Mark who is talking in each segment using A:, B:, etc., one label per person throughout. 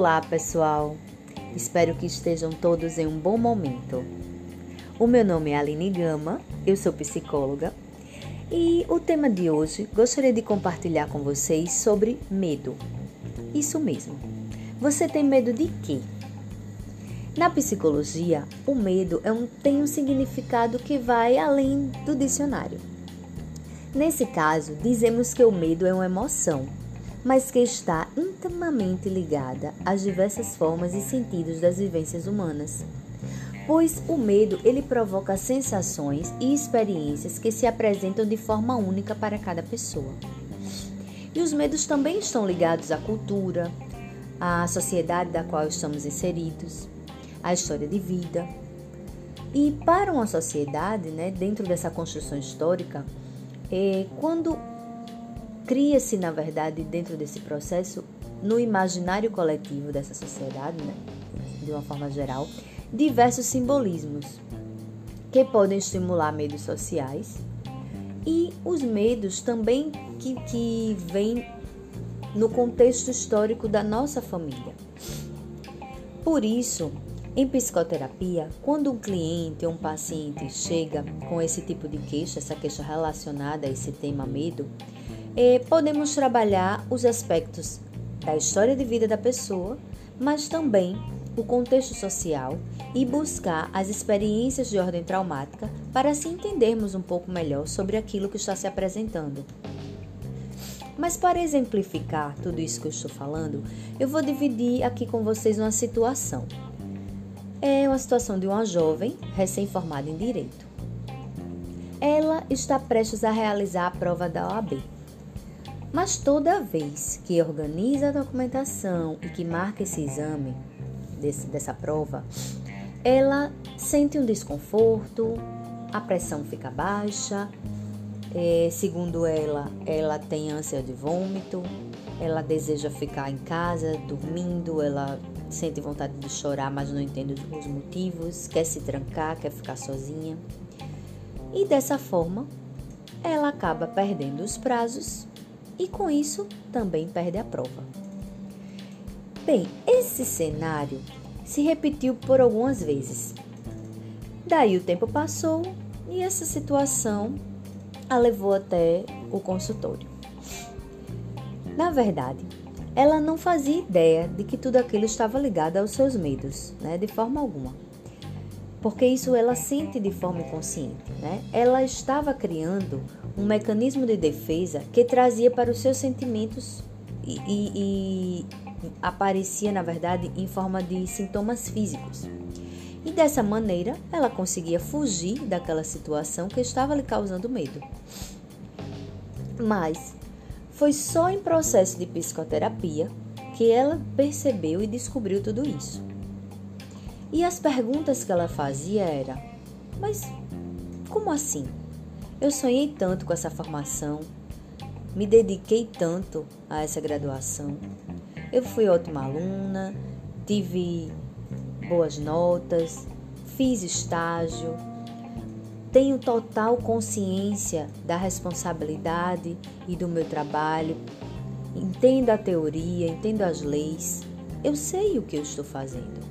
A: Olá, pessoal. Espero que estejam todos em um bom momento. O meu nome é Aline Gama, eu sou psicóloga e o tema de hoje gostaria de compartilhar com vocês sobre medo. Isso mesmo. Você tem medo de quê? Na psicologia, o medo é um, tem um significado que vai além do dicionário. Nesse caso, dizemos que o medo é uma emoção mas que está intimamente ligada às diversas formas e sentidos das vivências humanas. Pois o medo ele provoca sensações e experiências que se apresentam de forma única para cada pessoa. E os medos também estão ligados à cultura, à sociedade da qual estamos inseridos, à história de vida. E para uma sociedade, né, dentro dessa construção histórica, é, quando cria-se, na verdade, dentro desse processo, no imaginário coletivo dessa sociedade, né, de uma forma geral, diversos simbolismos que podem estimular medos sociais e os medos também que, que vêm no contexto histórico da nossa família. Por isso, em psicoterapia, quando um cliente ou um paciente chega com esse tipo de queixa, essa queixa relacionada a esse tema medo, é, podemos trabalhar os aspectos da história de vida da pessoa, mas também o contexto social e buscar as experiências de ordem traumática para assim entendermos um pouco melhor sobre aquilo que está se apresentando. Mas para exemplificar tudo isso que eu estou falando, eu vou dividir aqui com vocês uma situação. É uma situação de uma jovem recém-formada em direito. Ela está prestes a realizar a prova da OAB mas toda vez que organiza a documentação e que marca esse exame, desse, dessa prova, ela sente um desconforto, a pressão fica baixa, é, segundo ela, ela tem ânsia de vômito, ela deseja ficar em casa dormindo, ela sente vontade de chorar, mas não entende os motivos, quer se trancar, quer ficar sozinha. E dessa forma, ela acaba perdendo os prazos e com isso também perde a prova. Bem, esse cenário se repetiu por algumas vezes. Daí o tempo passou e essa situação a levou até o consultório. Na verdade, ela não fazia ideia de que tudo aquilo estava ligado aos seus medos, né, de forma alguma. Porque isso ela sente de forma inconsciente, né? Ela estava criando um mecanismo de defesa que trazia para os seus sentimentos e, e, e aparecia, na verdade, em forma de sintomas físicos. E dessa maneira, ela conseguia fugir daquela situação que estava lhe causando medo. Mas foi só em processo de psicoterapia que ela percebeu e descobriu tudo isso. E as perguntas que ela fazia era: mas como assim? Eu sonhei tanto com essa formação, me dediquei tanto a essa graduação. Eu fui ótima aluna, tive boas notas, fiz estágio, tenho total consciência da responsabilidade e do meu trabalho, entendo a teoria, entendo as leis, eu sei o que eu estou fazendo.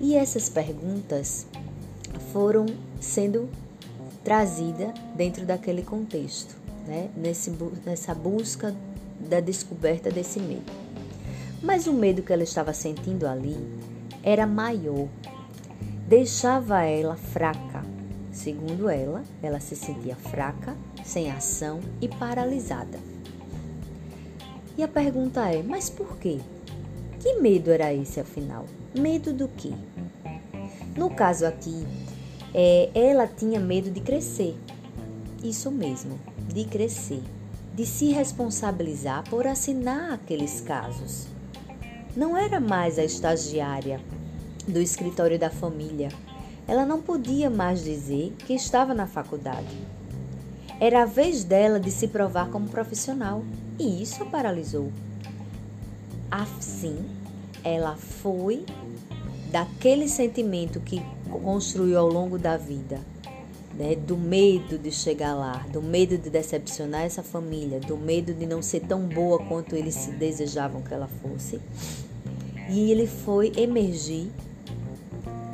A: E essas perguntas foram sendo trazida dentro daquele contexto, né? Nesse, nessa busca da descoberta desse medo. Mas o medo que ela estava sentindo ali era maior, deixava ela fraca. Segundo ela, ela se sentia fraca, sem ação e paralisada. E a pergunta é: mas por quê? Que medo era esse afinal? Medo do quê? No caso aqui, é, ela tinha medo de crescer. Isso mesmo, de crescer, de se responsabilizar por assinar aqueles casos. Não era mais a estagiária do escritório da família. Ela não podia mais dizer que estava na faculdade. Era a vez dela de se provar como profissional e isso a paralisou. Assim, ela foi daquele sentimento que construiu ao longo da vida né, do medo de chegar lá, do medo de decepcionar essa família, do medo de não ser tão boa quanto eles se desejavam que ela fosse. E ele foi emergir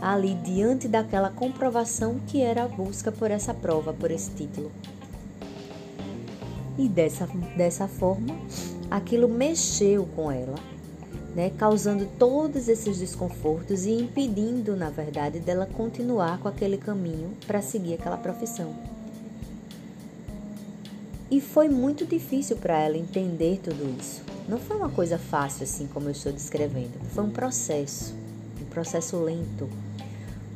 A: ali diante daquela comprovação que era a busca por essa prova, por esse título. E dessa, dessa forma, aquilo mexeu com ela, né, causando todos esses desconfortos e impedindo, na verdade, dela continuar com aquele caminho para seguir aquela profissão. E foi muito difícil para ela entender tudo isso. Não foi uma coisa fácil assim como eu estou descrevendo. Foi um processo, um processo lento,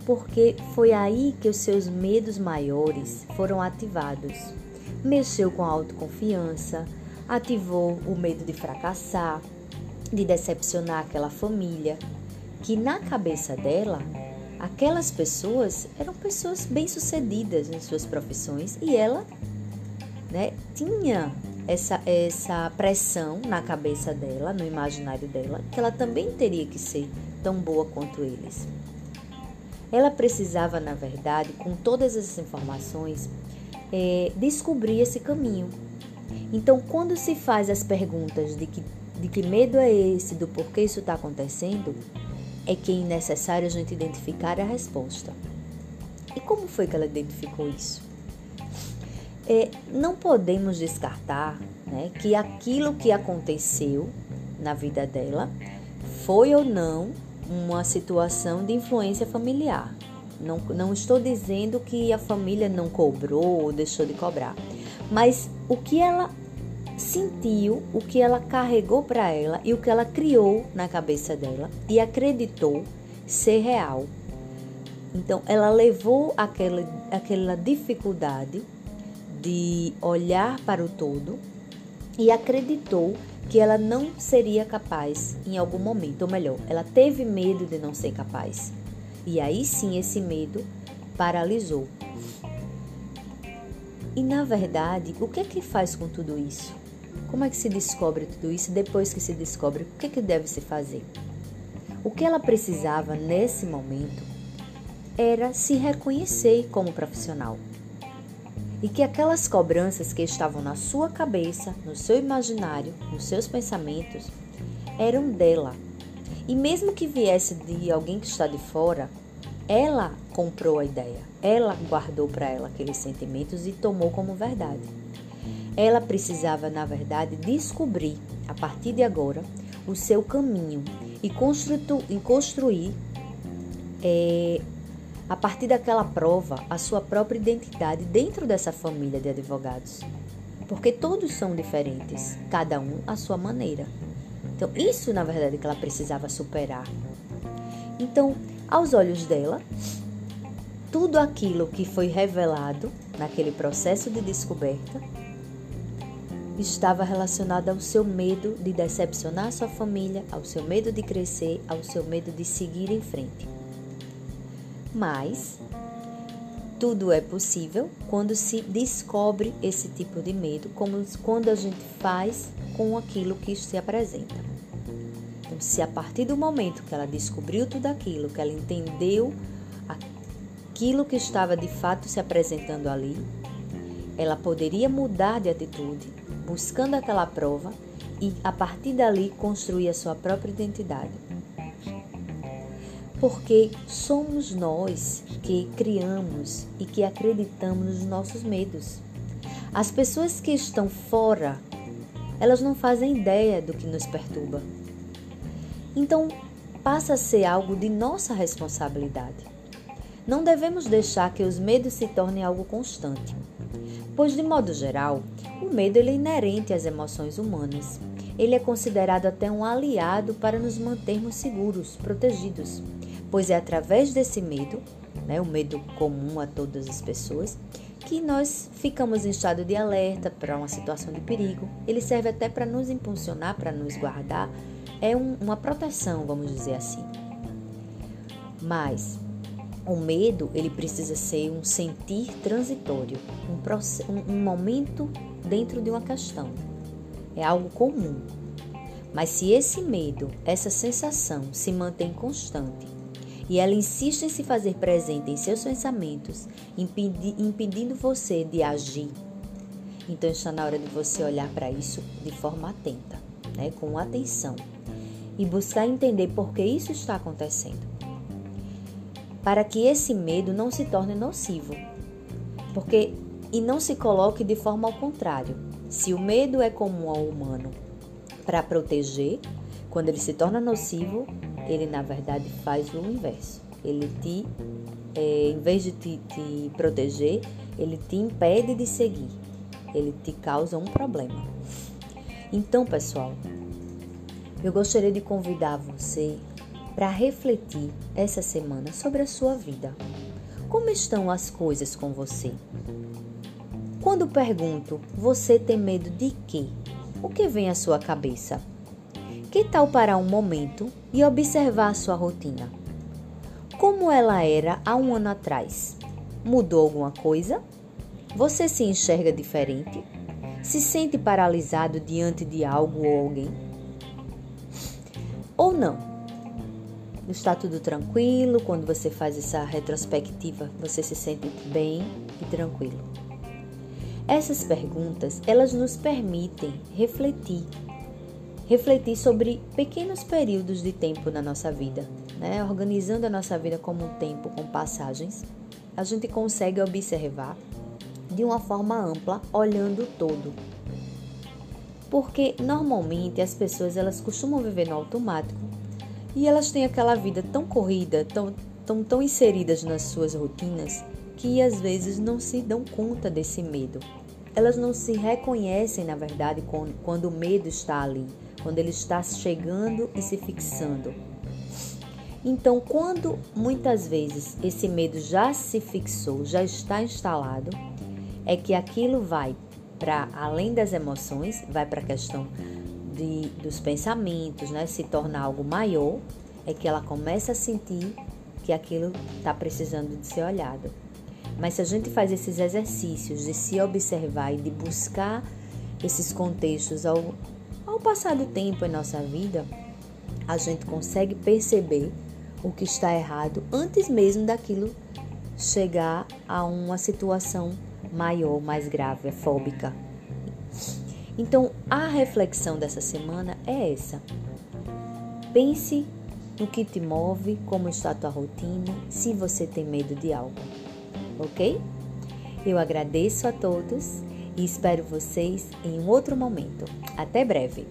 A: porque foi aí que os seus medos maiores foram ativados mexeu com a autoconfiança, ativou o medo de fracassar, de decepcionar aquela família, que na cabeça dela, aquelas pessoas eram pessoas bem-sucedidas em suas profissões e ela, né, tinha essa essa pressão na cabeça dela, no imaginário dela, que ela também teria que ser tão boa quanto eles. Ela precisava, na verdade, com todas essas informações, é, descobrir esse caminho. Então, quando se faz as perguntas de que, de que medo é esse, do porquê isso está acontecendo, é que é necessário a gente identificar a resposta. E como foi que ela identificou isso? É, não podemos descartar né, que aquilo que aconteceu na vida dela foi ou não uma situação de influência familiar. Não, não estou dizendo que a família não cobrou ou deixou de cobrar, mas o que ela sentiu, o que ela carregou para ela e o que ela criou na cabeça dela e acreditou ser real. Então, ela levou aquela, aquela dificuldade de olhar para o todo e acreditou que ela não seria capaz em algum momento, ou melhor, ela teve medo de não ser capaz. E aí sim esse medo paralisou. E na verdade, o que é que faz com tudo isso? Como é que se descobre tudo isso? Depois que se descobre, o que é que deve se fazer? O que ela precisava nesse momento era se reconhecer como profissional. E que aquelas cobranças que estavam na sua cabeça, no seu imaginário, nos seus pensamentos, eram dela, e mesmo que viesse de alguém que está de fora, ela comprou a ideia, ela guardou para ela aqueles sentimentos e tomou como verdade. Ela precisava, na verdade, descobrir, a partir de agora, o seu caminho e, e construir, é, a partir daquela prova, a sua própria identidade dentro dessa família de advogados. Porque todos são diferentes, cada um à sua maneira. Então, isso na verdade que ela precisava superar. Então, aos olhos dela, tudo aquilo que foi revelado naquele processo de descoberta estava relacionado ao seu medo de decepcionar sua família, ao seu medo de crescer, ao seu medo de seguir em frente. Mas tudo é possível quando se descobre esse tipo de medo, como quando a gente faz com aquilo que se apresenta. Se a partir do momento que ela descobriu tudo aquilo, que ela entendeu aquilo que estava de fato se apresentando ali, ela poderia mudar de atitude, buscando aquela prova e a partir dali construir a sua própria identidade. Porque somos nós que criamos e que acreditamos nos nossos medos. As pessoas que estão fora elas não fazem ideia do que nos perturba. Então, passa a ser algo de nossa responsabilidade. Não devemos deixar que os medos se tornem algo constante, pois, de modo geral, o medo é inerente às emoções humanas. Ele é considerado até um aliado para nos mantermos seguros, protegidos, pois é através desse medo, né, o medo comum a todas as pessoas, que nós ficamos em estado de alerta para uma situação de perigo. Ele serve até para nos impulsionar, para nos guardar. É um, uma proteção, vamos dizer assim. Mas o medo ele precisa ser um sentir transitório, um, um, momento dentro de uma questão. É algo comum. Mas se esse medo, essa sensação se mantém constante e ela insiste em se fazer presente em seus pensamentos, impedi impedindo você de agir, então está na hora de você olhar para isso de forma atenta, né, com atenção e buscar entender por que isso está acontecendo. Para que esse medo não se torne nocivo. Porque e não se coloque de forma ao contrário. Se o medo é comum ao humano para proteger, quando ele se torna nocivo, ele na verdade faz o inverso. Ele te, é, em vez de te, te proteger, ele te impede de seguir. Ele te causa um problema. Então, pessoal, eu gostaria de convidar você para refletir essa semana sobre a sua vida. Como estão as coisas com você? Quando pergunto, você tem medo de quê? O que vem à sua cabeça? Que tal parar um momento e observar a sua rotina? Como ela era há um ano atrás? Mudou alguma coisa? Você se enxerga diferente? Se sente paralisado diante de algo ou alguém? Ou não? Está tudo tranquilo? Quando você faz essa retrospectiva, você se sente bem e tranquilo? Essas perguntas, elas nos permitem refletir, refletir sobre pequenos períodos de tempo na nossa vida, né? Organizando a nossa vida como um tempo com passagens, a gente consegue observar de uma forma ampla, olhando todo. Porque normalmente as pessoas elas costumam viver no automático e elas têm aquela vida tão corrida, tão, tão, tão inseridas nas suas rotinas que às vezes não se dão conta desse medo elas não se reconhecem, na verdade, quando o medo está ali, quando ele está chegando e se fixando. Então, quando muitas vezes esse medo já se fixou, já está instalado, é que aquilo vai para além das emoções, vai para a questão de, dos pensamentos, né? Se torna algo maior, é que ela começa a sentir que aquilo está precisando de ser olhado. Mas se a gente faz esses exercícios de se observar e de buscar esses contextos ao, ao passar do tempo em nossa vida, a gente consegue perceber o que está errado antes mesmo daquilo chegar a uma situação maior, mais grave, fóbica. Então, a reflexão dessa semana é essa. Pense no que te move, como está a tua rotina, se você tem medo de algo ok? Eu agradeço a todos e espero vocês em um outro momento. Até breve!